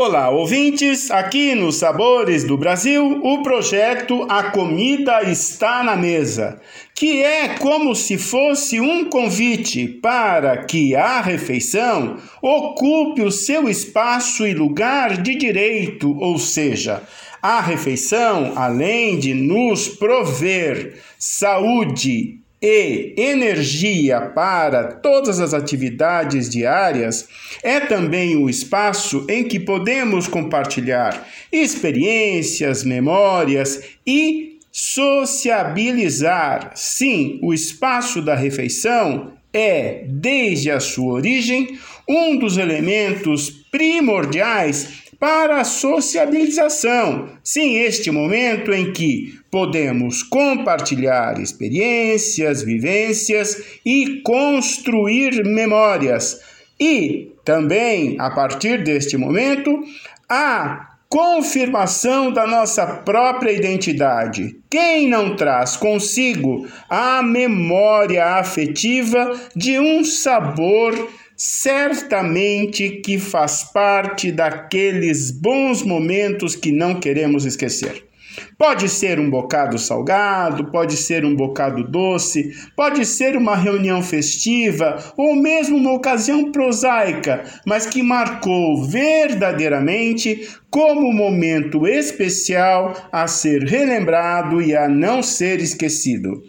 Olá, ouvintes! Aqui nos Sabores do Brasil, o projeto A Comida Está na Mesa, que é como se fosse um convite para que a refeição ocupe o seu espaço e lugar de direito, ou seja, a refeição, além de nos prover saúde e energia para todas as atividades diárias é também o espaço em que podemos compartilhar experiências, memórias e sociabilizar. Sim, o espaço da refeição é, desde a sua origem, um dos elementos primordiais para a sociabilização. Sim, este momento em que podemos compartilhar experiências, vivências e construir memórias. E também, a partir deste momento, a confirmação da nossa própria identidade. Quem não traz consigo a memória afetiva de um sabor certamente que faz parte daqueles bons momentos que não queremos esquecer. Pode ser um bocado salgado, pode ser um bocado doce, pode ser uma reunião festiva ou mesmo uma ocasião prosaica, mas que marcou verdadeiramente como momento especial a ser relembrado e a não ser esquecido.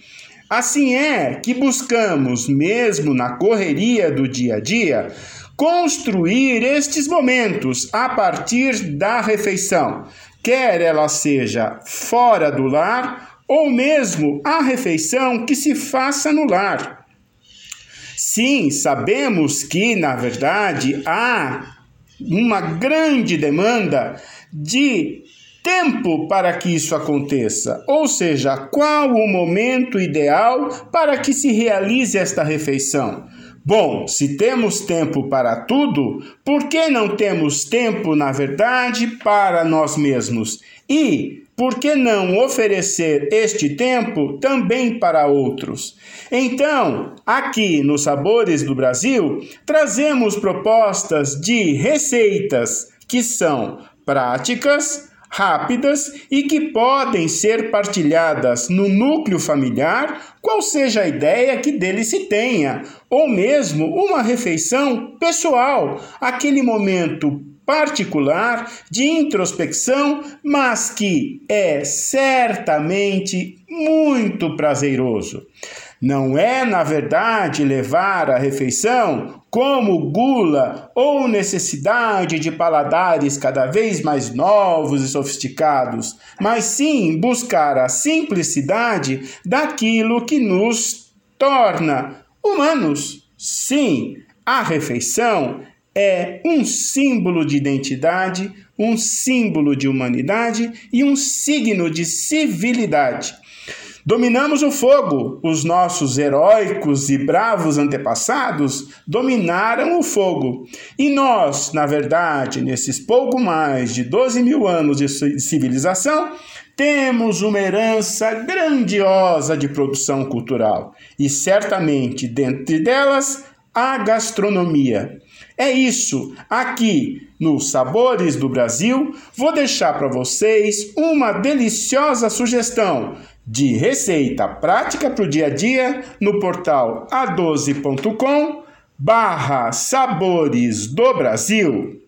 Assim é que buscamos, mesmo na correria do dia a dia, construir estes momentos a partir da refeição, quer ela seja fora do lar ou mesmo a refeição que se faça no lar. Sim, sabemos que, na verdade, há uma grande demanda de tempo para que isso aconteça, ou seja, qual o momento ideal para que se realize esta refeição. Bom, se temos tempo para tudo, por que não temos tempo, na verdade, para nós mesmos? E por que não oferecer este tempo também para outros? Então, aqui nos Sabores do Brasil, trazemos propostas de receitas que são práticas, rápidas e que podem ser partilhadas no núcleo familiar, qual seja a ideia que dele se tenha, ou mesmo uma refeição pessoal, aquele momento particular de introspecção, mas que é certamente muito prazeroso. Não é, na verdade, levar a refeição como gula ou necessidade de paladares cada vez mais novos e sofisticados, mas sim buscar a simplicidade daquilo que nos torna humanos. Sim, a refeição é um símbolo de identidade, um símbolo de humanidade e um signo de civilidade. Dominamos o fogo. Os nossos heróicos e bravos antepassados dominaram o fogo. E nós, na verdade, nesses pouco mais de 12 mil anos de civilização, temos uma herança grandiosa de produção cultural. E certamente, dentre delas, a gastronomia. É isso. Aqui no Sabores do Brasil, vou deixar para vocês uma deliciosa sugestão de receita prática para o dia a dia no portal a12.com barra Sabores do Brasil.